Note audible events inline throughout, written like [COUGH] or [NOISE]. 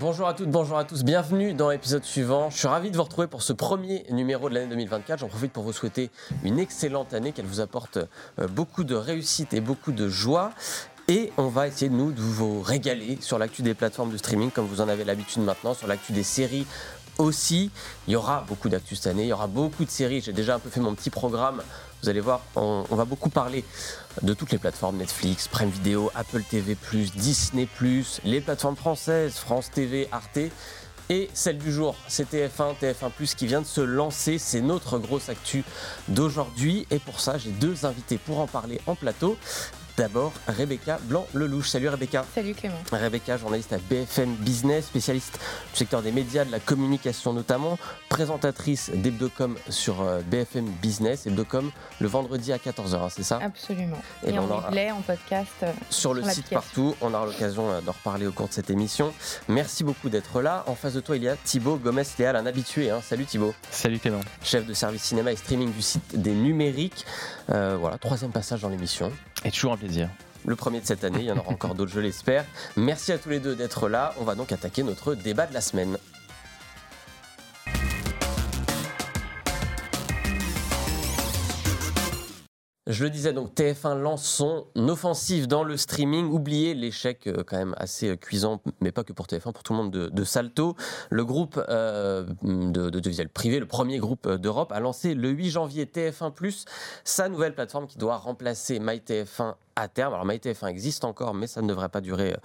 Bonjour à toutes, bonjour à tous, bienvenue dans l'épisode suivant. Je suis ravi de vous retrouver pour ce premier numéro de l'année 2024. J'en profite pour vous souhaiter une excellente année, qu'elle vous apporte euh, beaucoup de réussite et beaucoup de joie. Et on va essayer, nous, de vous régaler sur l'actu des plateformes de streaming, comme vous en avez l'habitude maintenant, sur l'actu des séries aussi. Il y aura beaucoup d'actu cette année, il y aura beaucoup de séries. J'ai déjà un peu fait mon petit programme. Vous allez voir, on, va beaucoup parler de toutes les plateformes Netflix, Prime Video, Apple TV, Disney, les plateformes françaises, France TV, Arte. Et celle du jour, c'est TF1, TF1 qui vient de se lancer. C'est notre grosse actu d'aujourd'hui. Et pour ça, j'ai deux invités pour en parler en plateau. D'abord, Rebecca Blanc-Lelouch. Salut Rebecca. Salut Clément. Rebecca, journaliste à BFM Business, spécialiste du secteur des médias, de la communication notamment, présentatrice d'Hebdocom sur euh, BFM Business, Hebdocom le vendredi à 14h, hein, c'est ça? Absolument. Et, ben, en anglais, en podcast. Euh, sur le site partout, on aura l'occasion euh, d'en reparler au cours de cette émission. Merci beaucoup d'être là. En face de toi, il y a Thibaut Gomez-Léal, un habitué. Hein. Salut Thibaut. Salut Clément. Chef de service cinéma et streaming du site des numériques. voilà, troisième passage dans l'émission. Et toujours un plaisir. Le premier de cette année, il y en aura encore d'autres, je l'espère. Merci à tous les deux d'être là. On va donc attaquer notre débat de la semaine. Je le disais donc, TF1 lance son offensive dans le streaming. Oubliez l'échec euh, quand même assez cuisant, mais pas que pour TF1, pour tout le monde de, Salto. Le groupe euh, de, de, privé, le premier groupe euh, d'Europe, a lancé le 8 janvier TF1+, sa nouvelle plateforme qui doit remplacer MyTF1 à terme. Alors MyTF1 existe encore, mais ça ne devrait pas durer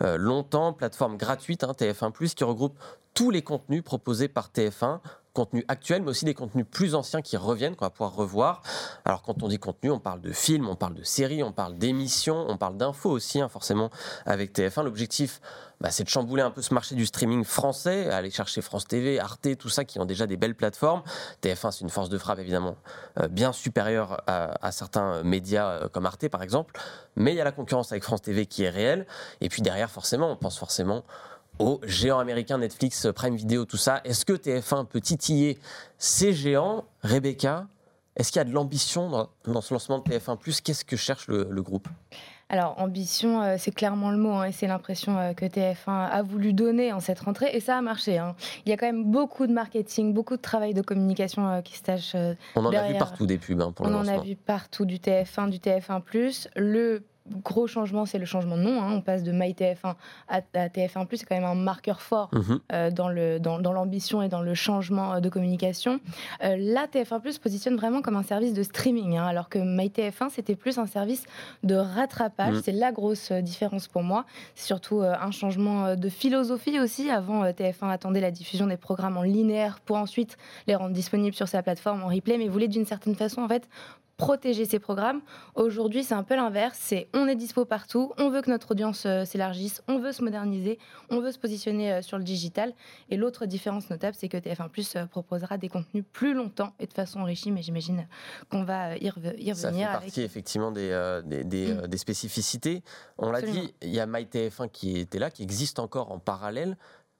longtemps. Plateforme gratuite, hein, TF1+, qui regroupe tous les contenus proposés par TF1 contenus actuels, mais aussi des contenus plus anciens qui reviennent, qu'on va pouvoir revoir. Alors quand on dit contenu, on parle de films, on parle de séries, on parle d'émissions, on parle d'infos aussi, hein, forcément, avec TF1. L'objectif, bah, c'est de chambouler un peu ce marché du streaming français, aller chercher France TV, Arte, tout ça, qui ont déjà des belles plateformes. TF1, c'est une force de frappe, évidemment, euh, bien supérieure à, certains médias euh, comme Arte, par exemple. Mais il y a la concurrence avec France TV qui est réelle. Et puis derrière, forcément, on pense forcément aux géants américains, Netflix, Prime Video, tout ça. Est-ce que TF1 peut titiller ces géants? Rebecca, est-ce qu'il y a de l'ambition dans, ce lancement de TF1 Qu'est-ce que cherche le, groupe? Alors, ambition, euh, c'est clairement le mot, hein, et c'est l'impression euh, que TF1 a voulu donner en cette rentrée, et ça a marché. Hein. Il y a quand même beaucoup de marketing, beaucoup de travail de communication euh, qui se tâche. On en a vu partout des pubs hein, pour le On en a vu partout du TF1, du TF1. Le gros changement, c'est le changement de nom. Hein. On passe de MyTF1 à, TF1+. C'est quand même un marqueur fort mhm. euh, dans, le, dans, l'ambition et dans le changement euh, de communication. Euh, là, TF1+, positionne vraiment comme un service de streaming, hein, alors que MyTF1, c'était plus un service de rattrapage. Mhm. C'est la grosse différence pour moi. C'est surtout un changement de philosophie aussi. Avant, TF1 attendait la diffusion des programmes en linéaire pour ensuite les rendre disponibles sur sa plateforme en replay, mais voulait d'une certaine façon, en fait, protéger ces programmes. Aujourd'hui, c'est un peu l'inverse. C'est on est dispo partout, on veut que notre audience euh, s'élargisse, on veut se moderniser, on veut se positionner euh, sur le digital. Et l'autre différence notable, c'est que TF1 Plus euh, proposera des contenus plus longtemps et de façon enrichie. Mais j'imagine qu'on va y, revenir. Ça fait partie effectivement des, des, mm. des, spécificités. On l'a dit, il y a MyTF1 qui était là, qui existe encore en parallèle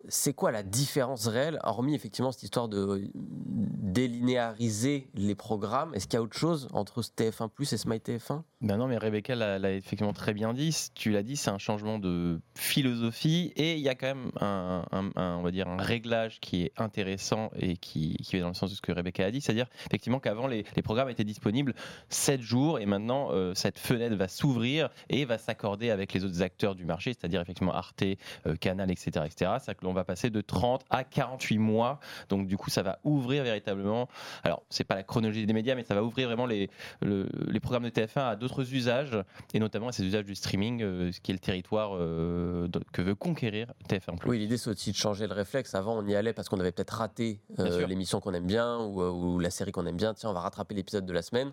c'est quoi la différence réelle, hormis effectivement cette histoire de délinéariser les programmes Est-ce qu'il y a autre chose entre TF1 Plus et Smite TF1 ben Non, mais Rebecca l'a effectivement très bien dit. Tu l'as dit, c'est un changement de philosophie et il y a quand même un, on va dire, un réglage qui est intéressant et qui, qui va dans le sens de ce que Rebecca a dit. C'est-à-dire effectivement qu'avant, les, programmes étaient disponibles 7 jours et maintenant, euh, cette fenêtre va s'ouvrir et va s'accorder avec les autres acteurs du marché, c'est-à-dire effectivement Arte, euh, Canal, etc. etc. Ça, on va passer de 30 à 48 mois. Donc du coup, ça va ouvrir véritablement. Alors, c'est pas la chronologie des médias, mais ça va ouvrir vraiment les, les programmes de TF1 à d'autres usages, et notamment à ces usages du streaming, euh, ce qui est le territoire euh, que veut conquérir TF1. Oui, l'idée c'est aussi de changer le réflexe. Avant, on y allait parce qu'on avait peut-être raté euh, l'émission qu'on aime bien ou, ou la série qu'on aime bien. Tiens, on va rattraper l'épisode de la semaine.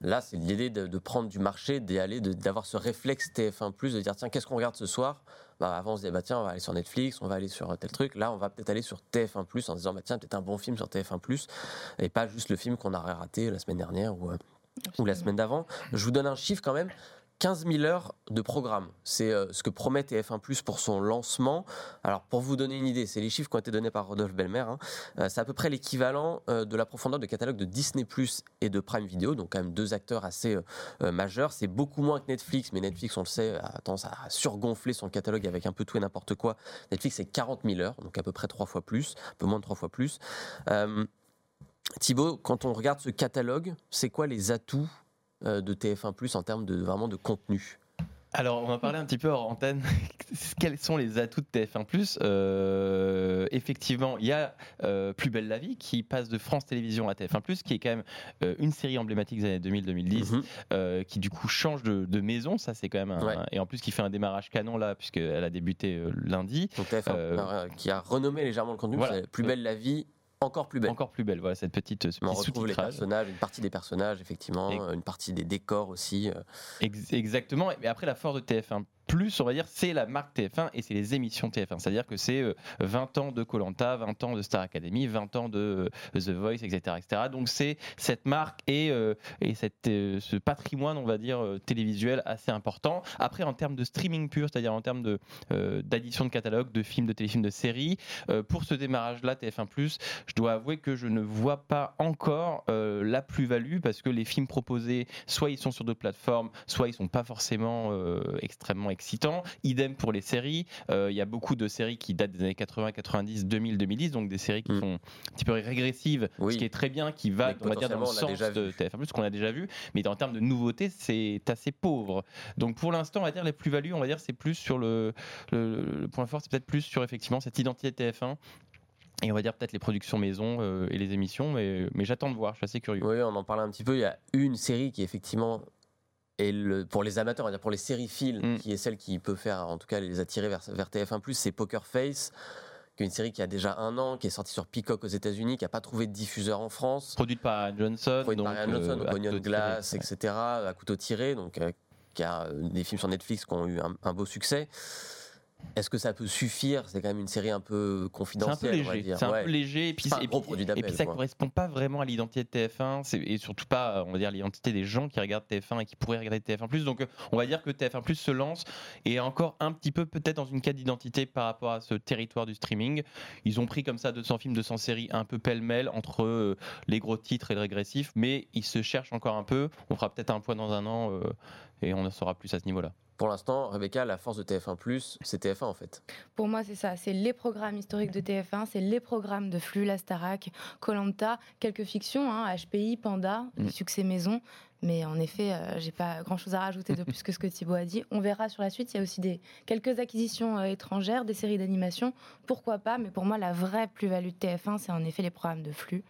Là, c'est l'idée de, prendre du marché, d'aller, d'avoir ce réflexe TF1+, de dire tiens, qu'est-ce qu'on regarde ce soir? Bah, Avant, on se disait bah, tiens, on va aller sur Netflix, on va aller sur tel truc. Là, on va peut-être aller sur TF1+, en disant bah, tiens, peut-être un bon film sur TF1+, et pas juste le film qu'on aurait raté la semaine dernière ou, euh, ou la semaine d'avant. Je vous donne un chiffre quand même 15 000 heures de programme. C'est euh, ce que promet TF1 Plus pour son lancement. Alors, pour vous donner une idée, c'est les chiffres qui ont été donnés par Rodolphe Belmer. Hein. Euh, c'est à peu près l'équivalent euh, de la profondeur de catalogue de Disney et de Prime Video, donc quand même deux acteurs assez majeurs. C'est beaucoup moins que Netflix, mais Netflix, on le sait, a tendance à surgonfler son catalogue avec un peu tout et n'importe quoi. Netflix, c'est 40 000 heures, donc à peu près trois fois plus, un peu moins de trois fois plus. Thibaut, quand on regarde ce catalogue, c'est quoi les atouts euh, de TF1 en termes de vraiment de contenu alors, on va parler un petit peu hors antenne. [LAUGHS] Quels sont les atouts de TF1 euh, Effectivement, il y a euh, Plus belle la vie qui passe de France Télévisions à TF1 qui est quand même une série emblématique des années 2000-2010, mhm. qui du coup change de, maison. Ça, c'est quand même un, et en plus qui fait un démarrage canon là, puisqu'elle a débuté lundi. Donc TF1, qui a renommé légèrement le contenu. Plus belle la vie encore plus belle. Encore plus belle, voilà, cette petite. On retrouve les personnages, une partie des personnages, effectivement, une partie des décors aussi. Euh. exactement. Et après, la force de TF1 plus, on va dire, c'est la marque TF1 et c'est les émissions TF1. C'est-à-dire que c'est 20 euh, ans de Colanta, 20 ans de Star Academy, 20 ans de euh, The Voice, etc. etc. Donc c'est cette marque et, euh, et cette, ce patrimoine, on va dire, télévisuel assez important. Après, en termes de streaming pur, c'est-à-dire en termes d'addition de, catalogue, de films, de téléfilms, de séries, pour ce démarrage-là, TF1, je dois avouer que je ne vois pas encore la plus-value parce que les films proposés, soit ils sont sur d'autres plateformes, soit ils sont pas forcément extrêmement excitant. Idem pour les séries. Euh, il y a beaucoup de séries qui datent des années 80, 90, 2000, 2010, donc des séries qui mm. sont un petit peu régressives, ce qui est très bien, qui va, on va dire, dans le sens de TF1+, qu'on a déjà vu. Mais en termes de nouveautés, c'est assez pauvre. Donc pour l'instant, on va dire les plus-values, on va dire, c'est plus sur le, le, point fort, c'est peut-être plus sur effectivement cette identité TF1 et on va dire peut-être les productions maison euh, et les émissions, mais, mais j'attends de voir, je suis assez curieux. Oui, on en parle un petit peu. Il y a une série qui effectivement et le, pour les amateurs, pour les séries films, mm. qui est celle qui peut faire, en tout cas, les attirer vers, vers TF1+, c'est Poker Face, qui est une série qui a déjà un an, qui est sortie sur Peacock aux États-Unis, qui n'a pas trouvé de diffuseur en France. Produite par Johnson. Produite par Johnson, euh, Onion Glass, etc., à couteau tiré, donc euh, qui a euh, des films sur Netflix qui ont eu un beau succès. Est-ce que ça peut suffire? C'est quand même une série un peu confidentielle. C'est un peu léger. C'est un peu léger. Et puis, et puis, ça ne correspond pas vraiment à l'identité de TF1 et surtout pas, on va dire, l'identité des gens qui regardent TF1 et qui pourraient regarder TF1+. Donc, euh, on va dire que TF1+ se lance et encore un petit peu peut-être dans une quête d'identité par rapport à ce territoire du streaming. Ils ont pris comme ça 200 films, 200 séries un peu pêle-mêle entre euh, les gros titres et le régressif, mais ils se cherchent encore un peu. On fera peut-être un point dans un an euh, et on en saura plus à ce niveau-là. Pour l'instant, Rebecca, la force de TF1+, c'est TF1 en fait. Pour moi, c'est ça. C'est les programmes historiques de TF1, c'est les programmes de Flux, La Starac, Colanta, quelques fictions, HPI, hein, Panda, mm. Succès Maison. Mais en effet, euh, j'ai pas grand chose à rajouter de plus que ce que Thibaut a dit. On verra sur la suite. Il y a aussi des, quelques acquisitions euh, étrangères, des séries d'animation. Pourquoi pas Mais pour moi, la vraie plus-value de TF1, c'est en effet les programmes de flux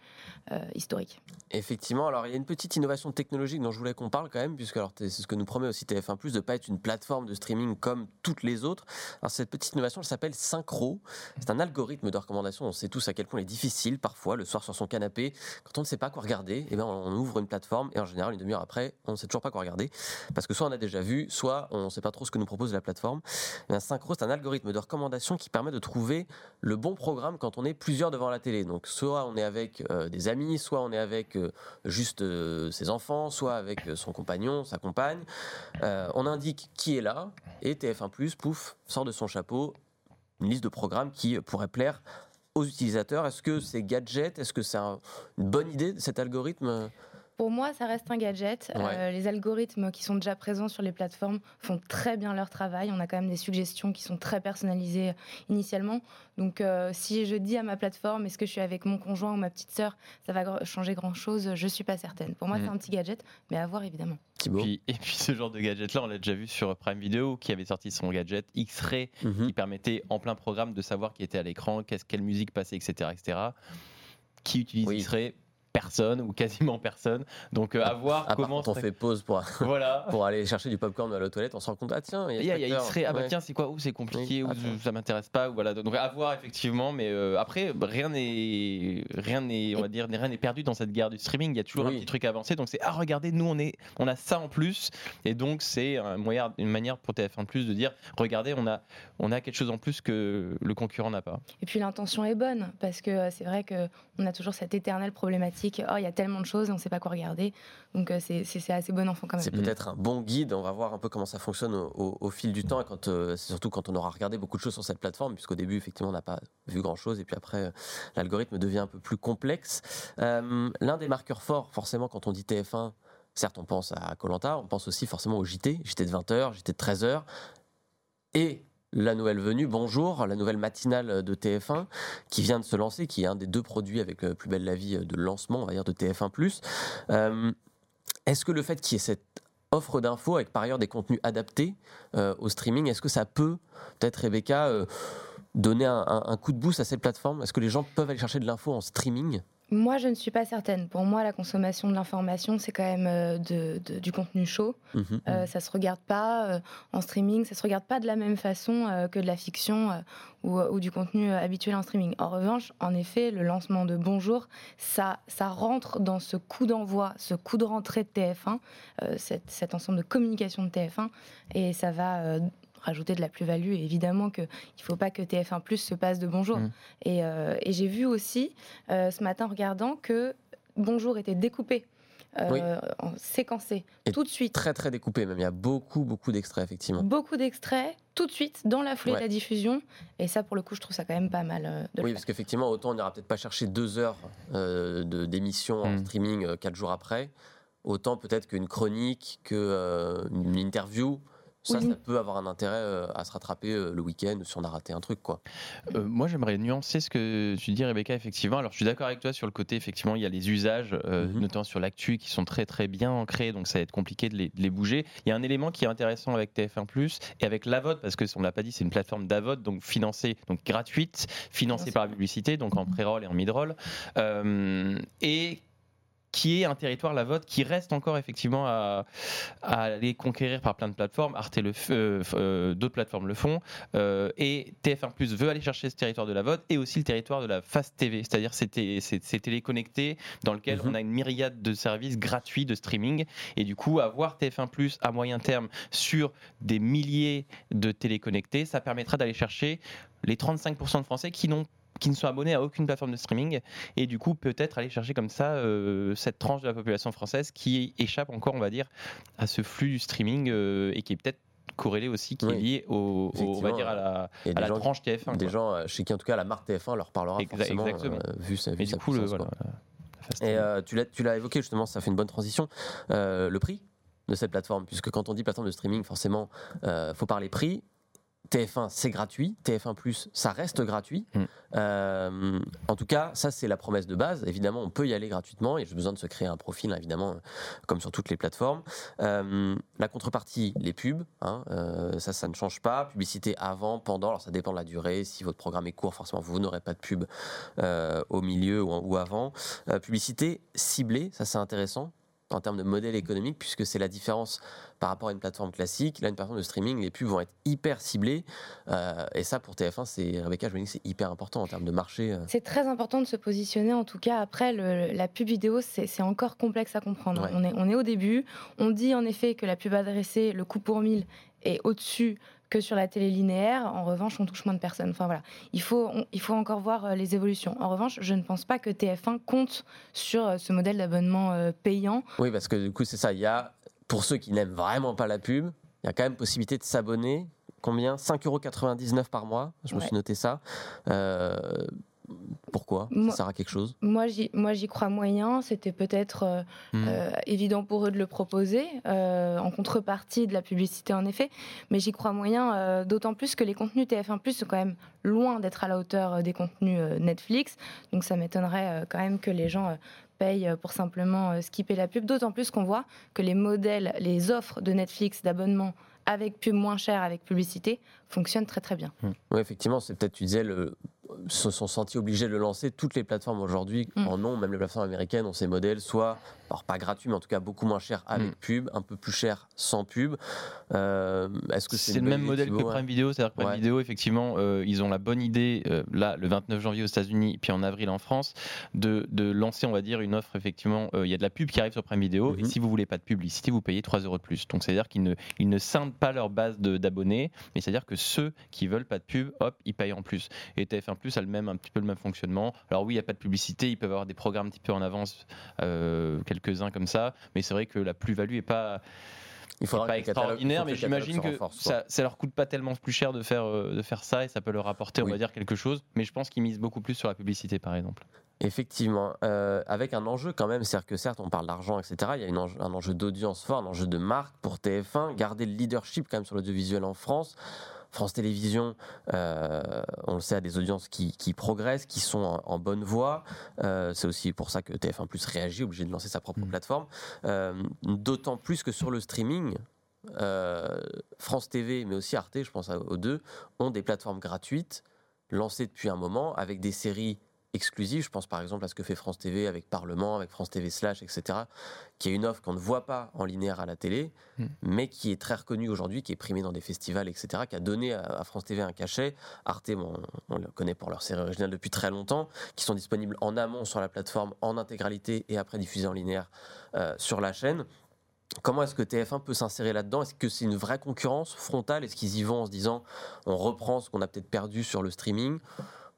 euh, historiques. Effectivement. Alors, il y a une petite innovation technologique dont je voulais qu'on parle quand même, puisque c'est ce que nous promet aussi TF1, de ne pas être une plateforme de streaming comme toutes les autres. Alors, cette petite innovation, elle s'appelle Synchro. C'est un algorithme de recommandation. On sait tous à quel point il est difficile, parfois, le soir sur son canapé, quand on ne sait pas quoi regarder, et eh ben, on ouvre une plateforme et en général, une après, on ne sait toujours pas quoi regarder. Parce que soit on a déjà vu, soit on ne sait pas trop ce que nous propose la plateforme. Un synchro, c'est un algorithme de recommandation qui permet de trouver le bon programme quand on est plusieurs devant la télé. Donc soit on est avec euh, des amis, soit on est avec euh, juste euh, ses enfants, soit avec son compagnon, sa compagne. on indique qui est là et TF1+, pouf, sort de son chapeau une liste de programmes qui pourrait plaire aux utilisateurs. Est-ce que c'est gadget? Est-ce que c'est une bonne idée cet algorithme? Pour moi, ça reste un gadget. Euh, les algorithmes qui sont déjà présents sur les plateformes font très bien leur travail. On a quand même des suggestions qui sont très personnalisées initialement. Donc, euh, si je dis à ma plateforme, est-ce que je suis avec mon conjoint ou ma petite sœur, ça va changer grand-chose Je suis pas certaine. Pour moi, c'est mm. un petit gadget, mais à voir évidemment. Et puis, et puis ce genre de gadget-là, on l'a déjà vu sur Prime Video, qui avait sorti son gadget X-Ray, mm-hmm. qui permettait en plein programme de savoir qui était à l'écran, quelle musique passait, etc., etc. Qui utilise X-Ray personne ou quasiment personne. Donc euh, à voir comment. Quand on fait pause pour, [LAUGHS] voilà. pour aller chercher du popcorn à la toilette, on se rend compte ah tiens, il y a, y a ah bah tiens c'est quoi? Ou c'est compliqué ou ça m'intéresse pas ou voilà donc à voir effectivement mais euh, après rien n'est rien n'est on va dire rien n'est perdu dans cette guerre du streaming. Il y a toujours un petit truc à avancer donc c'est ah regardez nous on est on a ça en plus et donc c'est un moyen une manière pour TF1 Plus de dire regardez on a on a quelque chose en plus que le concurrent n'a pas. Et puis l'intention est bonne parce que euh, c'est vrai que on a toujours cette éternelle problématique explique oh il y a tellement de choses, on ne sait pas quoi regarder. Donc c'est assez bon enfant quand même. C'est peut-être un bon guide. On va voir un peu comment ça fonctionne au, fil du temps et quand surtout quand on aura regardé beaucoup de choses sur cette plateforme, puisqu'au début effectivement on n'a pas vu grand chose et puis après l'algorithme devient un peu plus complexe. L'un des marqueurs forts forcément quand on dit TF1 Certes, on pense à Colanta, on pense aussi forcément au JT, JT de 20h, JT de 13h, et la nouvelle venue, bonjour, la nouvelle matinale de TF1 qui vient de se lancer, qui est un des deux produits avec euh, Plus belle la vie de lancement, on va dire, de TF1+. Euh, est-ce que le fait qu'il y ait cette offre d'infos avec par ailleurs des contenus adaptés euh, au streaming, est-ce que ça peut, peut-être Rebecca, donner un, coup de boost à cette plateforme? Est-ce que les gens peuvent aller chercher de l'info en streaming? Moi, je ne suis pas certaine. Pour moi, la consommation de l'information, c'est quand même euh, du contenu chaud. Ça mhm, euh, mhm. ça se regarde pas euh, en streaming, ça se regarde pas de la même façon que de la fiction ou, du contenu habituel en streaming. En revanche, en effet, le lancement de Bonjour, ça, ça rentre dans ce coup d'envoi, ce coup de rentrée de TF1, cet ensemble de communication de TF1, et ça va rajouter de la plus-value. Et évidemment qu'il ne faut pas que TF1 Plus se passe de bonjour. Mmh. Euh, et, j'ai vu aussi, euh, ce matin, en regardant, que bonjour était découpé. Euh, séquencé tout de suite. Très très découpé même. Il y a beaucoup beaucoup d'extraits effectivement. Beaucoup d'extraits tout de suite dans la foulée de la diffusion. Et ça pour le coup je trouve ça quand même pas mal. oui parce qu'effectivement autant on n'ira peut-être pas chercher deux heures de d'émission en mmh. streaming quatre jours après. Autant peut-être qu'une chronique, qu'une interview ça, ça peut avoir un intérêt euh, à se rattraper euh, le week-end si on a raté un truc, quoi. Euh, moi, j'aimerais nuancer ce que tu dis, Rebecca, effectivement. Alors, je suis d'accord avec toi sur le côté, effectivement, il y a les usages, mhm. notamment sur l'actu, qui sont très, très bien ancrés, donc ça va être compliqué de les, bouger. Il y a un élément qui est intéressant avec TF1+, et avec l'AVOD, parce que on l'a pas dit, c'est une plateforme d'AVOD, donc financée, donc gratuite, financée par la publicité, donc en pré-roll et en mid-roll, et qui est un territoire, la vote, qui reste encore effectivement à, aller conquérir par plein de plateformes. Arte le euh, euh, d'autres plateformes le font. Euh, et TF1 Plus veut aller chercher ce territoire de la vote et aussi le territoire de la Fast TV, c'est-à-dire ces, téléconnectés dans lequel mhm. on a une myriade de services gratuits de streaming. Et du coup, avoir TF1 Plus à moyen terme sur des milliers de téléconnectés, ça permettra d'aller chercher les 35% de Français qui n'ont qui ne sont abonnés à aucune plateforme de streaming et du coup peut-être aller chercher comme ça euh, cette tranche de la population française qui échappe encore on va dire à ce flux du streaming euh, et qui est peut-être corrélé aussi, qui est lié au, on va dire à la, à la tranche TF1. Des gens chez qui en tout cas la marque TF1 leur parlera forcément exactement. Euh, vu, sa, vu sa coup, puissance, Et tu l'as évoqué justement, ça fait une bonne transition. le prix de cette plateforme, puisque quand on dit plateforme de streaming, forcément, il faut parler prix. TF1, c'est gratuit. TF1 Plus, ça reste gratuit. Mm. Euh, en tout cas, ça, c'est la promesse de base. Évidemment, on peut y aller gratuitement et j'ai besoin de se créer un profil, évidemment, comme sur toutes les plateformes. Euh, la contrepartie, les pubs. Hein, euh, ça, ça ne change pas. Publicité avant, pendant. Alors, ça dépend de la durée. Si votre programme est court, forcément, vous n'aurez pas de pub au milieu ou, ou avant. publicité ciblée, ça, c'est intéressant en termes de modèle économique, puisque c'est la différence par rapport à une plateforme classique. Là, une plateforme de streaming, les pubs vont être hyper ciblées. Euh, et ça, pour TF1, c'est Rebecca, je me dis c'est hyper important en termes de marché. Euh. C'est très important de se positionner. En tout cas, après, la pub vidéo, c'est encore complexe à comprendre. On, est, on est au début. On dit en effet que la pub adressée, le coût pour 1000, est au-dessus que sur la télé linéaire. En revanche, on touche moins de personnes. Enfin voilà, il faut, il faut encore voir euh, les évolutions. En revanche, je ne pense pas que TF1 compte sur ce modèle d'abonnement payant. Oui, parce que du coup, c'est ça. Il y a pour ceux qui n'aiment vraiment pas la pub, il y a quand même possibilité de s'abonner. Combien? 5,99€ par mois. Je me suis noté ça. Euh, pourquoi? Ça sert à quelque chose? Moi, j'y crois moyen. C'était peut-être euh, hmm. euh, évident pour eux de le proposer, en contrepartie de la publicité, en effet. Mais j'y crois moyen, d'autant plus que les contenus TF1 sont quand même loin d'être à la hauteur des contenus Netflix. Donc ça m'étonnerait quand même que les gens paye pour simplement euh, skipper la pub, d'autant plus qu'on voit que les modèles, les offres de Netflix d'abonnement avec pub moins cher, avec publicité, fonctionnent très très bien. Oui, effectivement, c'est peut-être, tu disais, le, se sont sentis obligés de le lancer. Toutes les plateformes aujourd'hui mm. en ont, même les plateformes américaines ont ces modèles, soit, alors pas gratuits, mais en tout cas beaucoup moins cher avec mm. pub, un peu plus cher sans pub. Euh, est-ce que c'est le même modèle que Prime Video C'est-à-dire que Prime Video, effectivement, euh, ils ont la bonne idée, euh, là, le 29 janvier aux États-Unis, puis en avril en France, de, de, lancer, on va dire, une offre, effectivement, il y a de la pub qui arrive sur Prime Video, et mm-hmm. si vous voulez pas de publicité, vous payez 3 euros de plus. Donc c'est-à-dire qu'ils ne, ils ne scindent pas leur base d'abonnés, mais c'est-à-dire que ceux qui veulent pas de pub, hop, ils payent en plus. Et TF1 Plus a le même, un petit peu le même fonctionnement. Alors oui, il n'y a pas de publicité, ils peuvent avoir des programmes un petit peu en avance, quelques-uns comme ça, mais c'est vrai que la plus-value n'est pas il faudra pas extraordinaire, mais j'imagine que ça, ça leur coûte pas tellement plus cher de faire, euh, de faire ça et ça peut leur apporter, on va dire, quelque chose. Mais je pense qu'ils misent beaucoup plus sur la publicité, par exemple. Effectivement, euh, avec un enjeu quand même, c'est-à-dire que certes on parle d'argent, etc. Il y a une un enjeu d'audience fort, un enjeu de marque pour TF1, garder le leadership quand même sur l'audiovisuel en France. France Télévisions, euh, on le sait, a des audiences qui, progressent, qui sont en, bonne voie. Euh, c'est aussi pour ça que TF1 Plus réagit, obligé de lancer sa propre mm. plateforme. Euh, d'autant plus que sur le streaming, France TV, mais aussi Arte, je pense aux deux, ont des plateformes gratuites lancées depuis un moment avec des séries exclusive. Je pense par exemple à ce que fait France TV avec Parlement, avec France TV Slash, etc., qui est une offre qu'on ne voit pas en linéaire à la télé, hmm. mais qui est très reconnue aujourd'hui, qui est primée dans des festivals, etc., qui a donné à, France TV un cachet. Arte, on le connaît pour leur série originale depuis très longtemps, qui sont disponibles en amont sur la plateforme, en intégralité, et après diffusées en linéaire euh, sur la chaîne. Comment est-ce que TF1 peut s'insérer là-dedans? Est-ce que c'est une vraie concurrence frontale? Est-ce qu'ils y vont en se disant on reprend ce qu'on a peut-être perdu sur le streaming?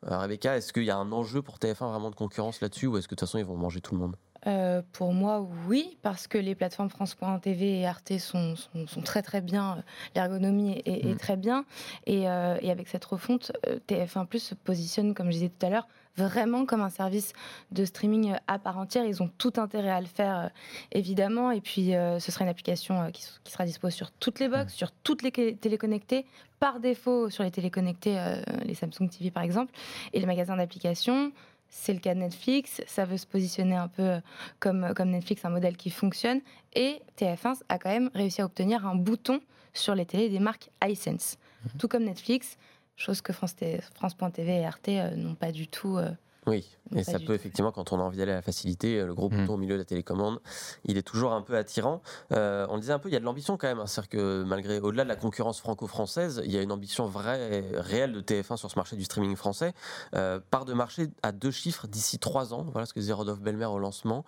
Rebecca, est-ce qu'il y a un enjeu pour TF1 vraiment de concurrence là-dessus ou est-ce que de toute façon ils vont manger tout le monde? Euh, pour moi, oui, parce que les plateformes France.tv et Arte sont, sont, très très bien, l'ergonomie est, mm. très bien, et, euh, et, avec cette refonte, TF1 Plus se positionne, comme je disais tout à l'heure, vraiment comme un service de streaming à part entière. Ils ont tout intérêt à le faire, évidemment, et puis ce sera une application qui, qui, sera dispo sur toutes les box, mm. sur toutes les téléconnectées, par défaut sur les téléconnectés, euh, les Samsung TV par exemple, et les magasins d'applications. C'est le cas de Netflix, ça veut se positionner un peu euh, comme, comme Netflix, un modèle qui fonctionne. Et TF1 a quand même réussi à obtenir un bouton sur les télés des marques iSense. Mhm. Tout comme Netflix, chose que France.tv et Arte euh, n'ont pas du tout oui, et ça peut effectivement, quand on a envie d'aller à la facilité, le gros mm. bouton au milieu de la télécommande, il est toujours un peu attirant. euh, on disait un peu, il y a de l'ambition quand même. Hein. C'est-à-dire que malgré, au-delà de la concurrence franco-française, il y a une ambition vraie, réelle de TF1 sur ce marché du streaming français. Euh, part de marché à deux chiffres d'ici trois ans. Voilà ce que disait Rodolphe Belmer au lancement.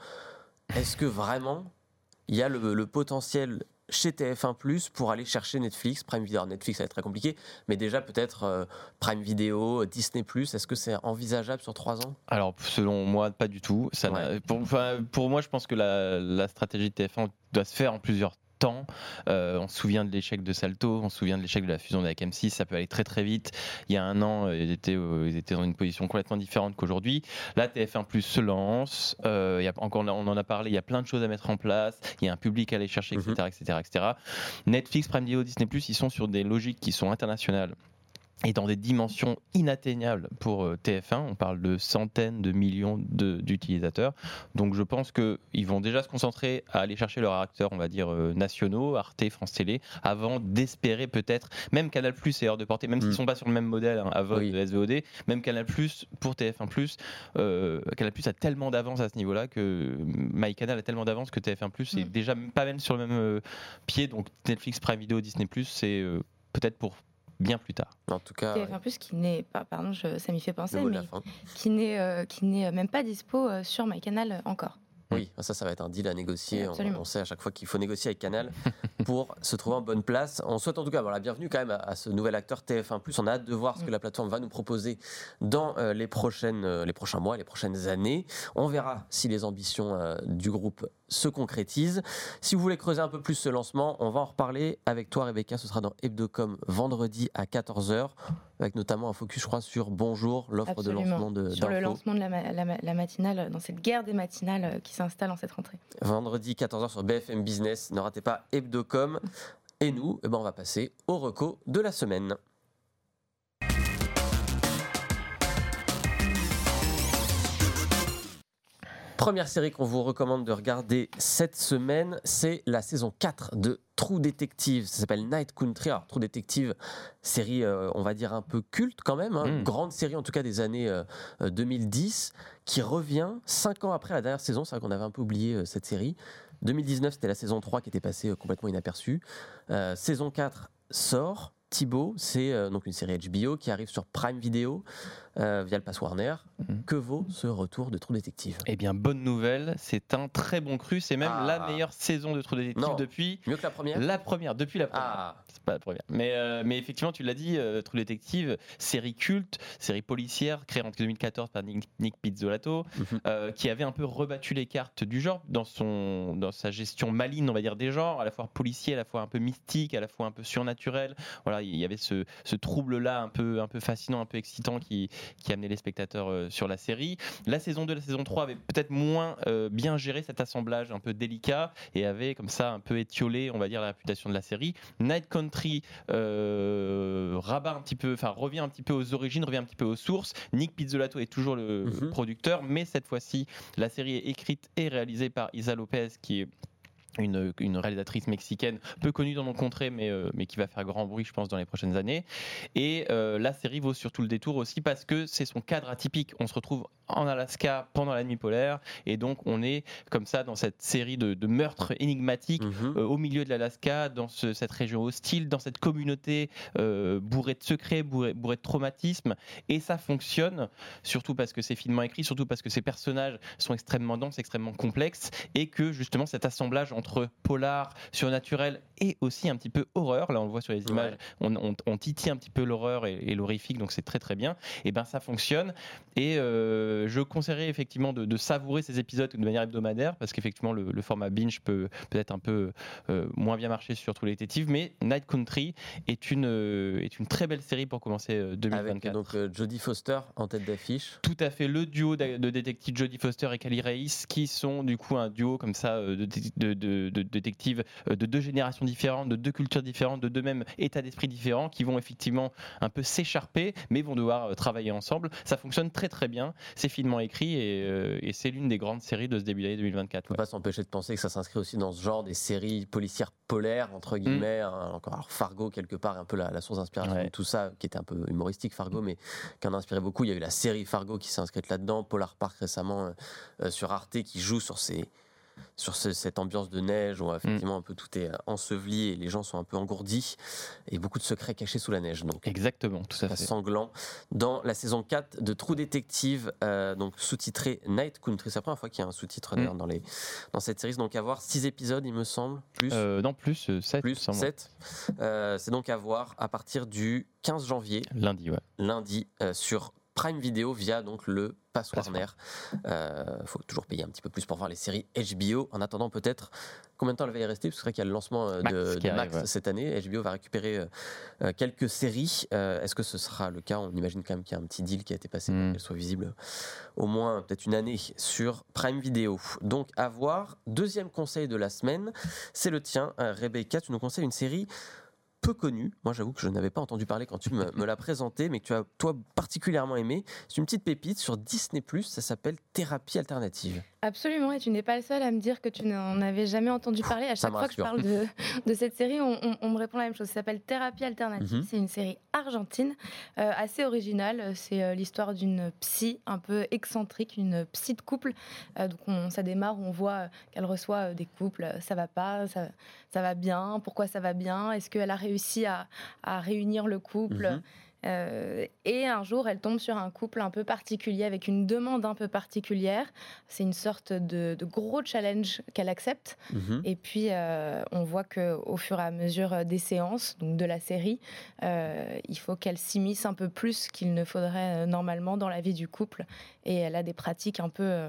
Est-ce que vraiment il y a le, le potentiel chez TF1 pour aller chercher Netflix, Prime Video. Netflix, ça va être très compliqué, mais déjà peut-être euh, Prime Video, Disney Est-ce que c'est envisageable sur trois ans? Alors, selon moi, pas du tout. Ça pour, pour, moi, je pense que la, la stratégie de TF1 doit se faire en plusieurs temps. Euh, on se souvient de l'échec de Salto, on se souvient de l'échec de la fusion avec M6, ça peut aller très très vite. Il y a un an, ils étaient, euh, ils étaient dans une position complètement différente qu'aujourd'hui. Là, TF1 Plus se lance, euh, il y a, encore, on en a parlé, il y a plein de choses à mettre en place, il y a un public à aller chercher, etc. etc., etc. Netflix, Prime Video, Disney+, ils sont sur des logiques qui sont internationales et dans des dimensions inatteignables pour euh, TF1. On parle de centaines de millions d'utilisateurs. Donc je pense qu'ils vont déjà se concentrer à aller chercher leurs acteurs, on va dire, euh, nationaux, Arte, France Télé, avant d'espérer peut-être, même Canal Plus est hors de portée, même s'ils ne mm. sont pas sur le même modèle hein, à vote de SVOD, même Canal Plus pour TF1 euh, Canal Plus a tellement d'avance à ce niveau-là que MyCanal a tellement d'avance que TF1 Plus est mm. déjà pas même sur le même euh, pied. Donc Netflix, Prime Video, Disney Plus, c'est peut-être pour bien plus tard. En tout cas, TF1 Plus qui n'est pas, pardon, ça m'y fait penser, mais qui n'est euh, qui n'est même pas dispo euh, sur MyCanal encore. Oui, ça, ça va être un deal à négocier. On, sait à chaque fois qu'il faut négocier avec Canal [LAUGHS] pour se trouver en bonne place. On souhaite en tout cas la bienvenue quand même à, ce nouvel acteur TF1+. On a hâte de voir ce que mm. la plateforme va nous proposer dans euh, les, prochaines, les prochains mois, les prochaines années. On verra si les ambitions du groupe se concrétise. Si vous voulez creuser un peu plus ce lancement, on va en reparler avec toi Rebecca, ce sera dans Hebdocom vendredi à 14h, avec notamment un focus je crois sur Bonjour, l'offre de lancement de Sur le lancement de la, matinale, dans cette guerre des matinales euh, qui s'installe en cette rentrée. Vendredi 14h sur BFM Business, ne ratez pas Hebdocom. Et nous, eh ben on va passer au reco de la semaine. Première série qu'on vous recommande de regarder cette semaine, c'est la saison 4 de True Detective. Ça s'appelle Night Country. Alors, True Detective, série, euh, on va dire, un peu culte quand même. Hein. Hmm. Grande série, en tout cas, des années 2010, euh, qui revient 5 ans après la dernière saison. C'est vrai qu'on avait un peu oublié euh, cette série. 2019, c'était la saison 3 qui était passée complètement inaperçue. saison 4 sort Thibaut, c'est donc une série HBO qui arrive sur Prime Video. Euh, via le Pass Warner. Mhm. Que vaut ce retour de True Detective? Eh bien, bonne nouvelle, c'est un très bon cru. C'est même la ah. meilleure saison de True Detective depuis. Mieux que la première? La première, depuis la première. Ah. C'est pas la première. Mais, euh, mais effectivement, tu l'as dit, euh, True Detective, série culte, série policière, créée en 2014 par Nick, Pizzolato, mhm. qui avait un peu rebattu les cartes du genre dans, son, dans sa gestion maligne, on va dire, des genres, à la fois policier, à la fois un peu mystique, à la fois un peu surnaturel. Voilà, il y avait ce, ce trouble-là un peu, un peu fascinant, un peu excitant qui, qui amenait les spectateurs euh, sur la série. La saison 2, la saison 3 avait peut-être moins euh, bien géré cet assemblage un peu délicat et avait comme ça un peu étiolé, on va dire, la réputation de la série. Night Country euh, rabat un petit peu, enfin revient un petit peu aux origines, revient un petit peu aux sources. Nick Pizzolato est toujours le mhm. producteur, mais cette fois-ci, la série est écrite et réalisée par Isa Lopez, qui est une, une, réalisatrice mexicaine peu connue dans mon contrée mais, euh, mais qui va faire grand bruit je pense dans les prochaines années. Et euh, la série vaut surtout le détour aussi parce que c'est son cadre atypique. On se retrouve en Alaska pendant la nuit polaire et donc on est comme ça dans cette série de, de meurtres énigmatiques mhm. euh, au milieu de l'Alaska dans cette région hostile dans cette communauté bourrée de secrets bourrée, bourrée, de traumatismes. Et ça fonctionne surtout parce que c'est finement écrit surtout parce que ces personnages sont extrêmement denses extrêmement complexes et que justement cet assemblage entre polar, surnaturel et aussi un petit peu horreur. Là, on le voit sur les images, on, titille un petit peu l'horreur et, l'horrifique, donc c'est très très bien. Et ben ça fonctionne. Et euh, je conseillerais effectivement de, savourer ces épisodes de manière hebdomadaire parce qu'effectivement le, format binge peut peut-être un peu euh, moins bien marcher sur tous les détectives, mais Night Country est une euh, est une très belle série pour commencer 2024. Avec donc Jodie Foster en tête d'affiche. Tout à fait, le duo de détectives Jodie Foster et Cali Reis qui sont du coup un duo comme ça de, de de, détectives euh, de deux générations différentes, de deux cultures différentes, de deux mêmes états d'esprit différents, qui vont effectivement un peu s'écharper, mais vont devoir euh, travailler ensemble. Ça fonctionne très très bien, c'est finement écrit euh, et, c'est l'une des grandes séries de ce début d'année 2024. On ne peut pas s'empêcher de penser que ça s'inscrit aussi dans ce genre des séries policières polaires, entre guillemets, mm. hein, encore Fargo quelque part, un peu la, source d'inspiration de tout ça, qui était un peu humoristique Fargo, mais qui en a inspiré beaucoup. Il y a eu la série Fargo qui s'est inscrite là-dedans, Polar Park récemment sur Arte qui joue sur ces sur cette ambiance de neige où effectivement un peu tout est enseveli et les gens sont un peu engourdis et beaucoup de secrets cachés sous la neige. Donc exactement, tout à fait. Sanglant dans la saison 4 de True Detective, euh, donc sous-titré Night Country. C'est la première fois qu'il y a un sous-titre mm. dans les dans cette série. Donc à voir 6 épisodes, il me semble, plus. Euh, non, plus 7. Euh, plus 7. c'est donc à voir à partir du 15 janvier. Lundi, ouais. Lundi sur Prime Video via donc le Pass Warner. Il euh, faut toujours payer un petit peu plus pour voir les séries HBO. En attendant, peut-être combien de temps elle va y rester? Parce que c'est vrai qu'il y a le lancement euh, de, Max, cette année. HBO va récupérer euh, quelques séries. Est-ce que ce sera le cas? On imagine quand même qu'il y a un petit deal qui a été passé pour hmm. qu'elle soit visible au moins peut-être une année sur Prime Video. Donc à voir. Deuxième conseil de la semaine, c'est le tien, Rebecca. Tu nous conseilles une série peu connu. Moi, j'avoue que je n'avais pas entendu parler quand tu me, l'as présenté, mais que tu as, toi, particulièrement aimé. C'est une petite pépite sur Disney, ça s'appelle Thérapie alternative. Absolument, et tu n'es pas le seul à me dire que tu n'en avais jamais entendu parler. À chaque fois que je parle de, [LAUGHS] de cette série, on, me répond la même chose. Ça s'appelle Thérapie alternative. Mhm. C'est une série argentine, euh, assez originale. C'est euh, l'histoire d'une psy un peu excentrique, une psy de couple. Euh, donc on, ça démarre, on voit qu'elle reçoit des couples. Ça va pas, ça, ça va bien. Pourquoi ça va bien? Est-ce qu'elle a réussi à, réunir le couple? Mhm. Euh, et un jour, elle tombe sur un couple un peu particulier, avec une demande un peu particulière. C'est une sorte de, gros challenge qu'elle accepte. Mhm. Et puis, euh, on voit qu'au fur et à mesure des séances, donc de la série, euh, il faut qu'elle s'immisce un peu plus qu'il ne faudrait normalement dans la vie du couple. Et elle a des pratiques un peu,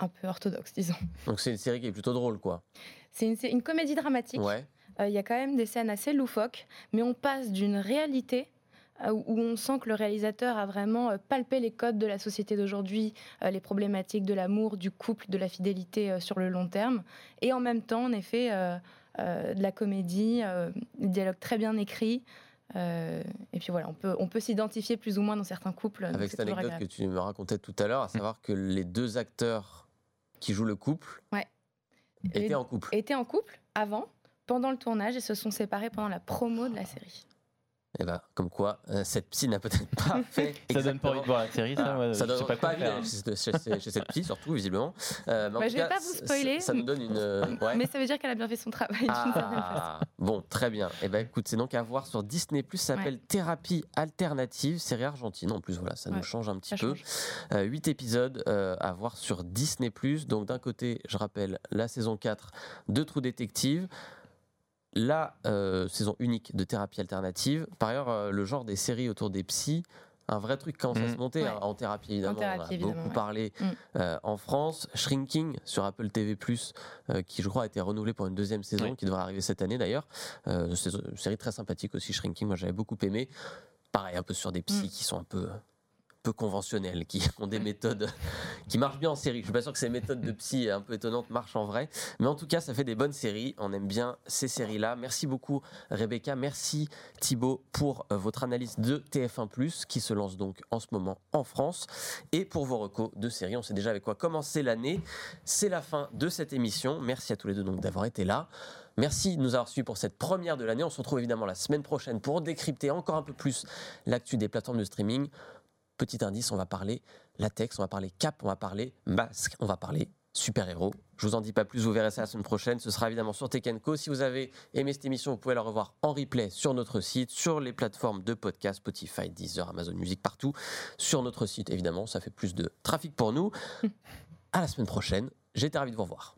un peu orthodoxes, [LAUGHS] disons. Donc c'est une série qui est plutôt drôle, quoi. C'est une, une, comédie dramatique. Ouais. Euh, il y a quand même des scènes assez loufoques, mais on passe d'une réalité euh, où on sent que le réalisateur a vraiment euh, palpé les codes de la société d'aujourd'hui, les problématiques de l'amour, du couple, de la fidélité sur le long terme, et en même temps, en effet, de la comédie, des dialogues très bien écrits. et puis voilà, on peut, on peut s'identifier plus ou moins dans certains couples. Avec cette anecdote que tu me racontais tout à l'heure, à savoir que les deux acteurs qui jouent le couple étaient en couple. Étaient en couple avant, pendant le tournage et se sont séparés pendant la promo de la série. Et eh ben, comme quoi, euh, cette psy n'a peut-être pas [LAUGHS] fait. ça donne pas envie de voir la série, ça. Ah, ça donne pas, pas envie chez, chez, cette psy, surtout visiblement. Euh, mais bah, je vais pas vous spoiler. Ça, nous donne une. Euh, [LAUGHS] mais ça veut dire qu'elle a bien fait son travail ah, d'une certaine façon. Bon, très bien. Et eh ben, écoute, c'est donc à voir sur Disney Ça s'appelle Thérapie alternative, série argentine. En plus, voilà, ça nous change un petit peu. Huit épisodes à voir sur Disney Donc d'un côté, je rappelle la saison 4 de True Detective la euh, saison unique de thérapie alternative. Par ailleurs, euh, le genre des séries autour des psys, un vrai truc commence à se monter hein, en thérapie évidemment. on a beaucoup parlé mmh. euh, en France. Shrinking sur Apple TV qui je crois a été renouvelé pour une deuxième saison qui devrait arriver cette année d'ailleurs. c'est une série très sympathique aussi Shrinking. Moi j'avais beaucoup aimé. Pareil un peu sur des psys mmh. qui sont un peu peu conventionnels, qui [LAUGHS] ont des méthodes qui marchent bien en série. Je suis pas sûr que ces méthodes de psy un peu étonnantes marchent en vrai, mais en tout cas, ça fait des bonnes séries. On aime bien ces séries-là. Merci beaucoup, Rebecca. Merci, Thibaut, pour euh, votre analyse de TF1+, qui se lance donc en ce moment en France. Et pour vos recos de séries, on sait déjà avec quoi commencer l'année. C'est la fin de cette émission. Merci à tous les deux donc d'avoir été là. Merci de nous avoir suivis pour cette première de l'année. On se retrouve évidemment la semaine prochaine pour décrypter encore un peu plus l'actu des plateformes de streaming. Petit indice, on va parler latex, on va parler cap, on va parler masque, on va parler super-héros. Je vous en dis pas plus, vous verrez ça la semaine prochaine. Ce sera évidemment sur Tekenco. Si vous avez aimé cette émission, vous pouvez la revoir en replay sur notre site, sur les plateformes de podcast, Spotify, Deezer, Amazon Music, partout. Sur notre site, évidemment, ça fait plus de trafic pour nous. à la semaine prochaine. J'étais ravi de vous revoir.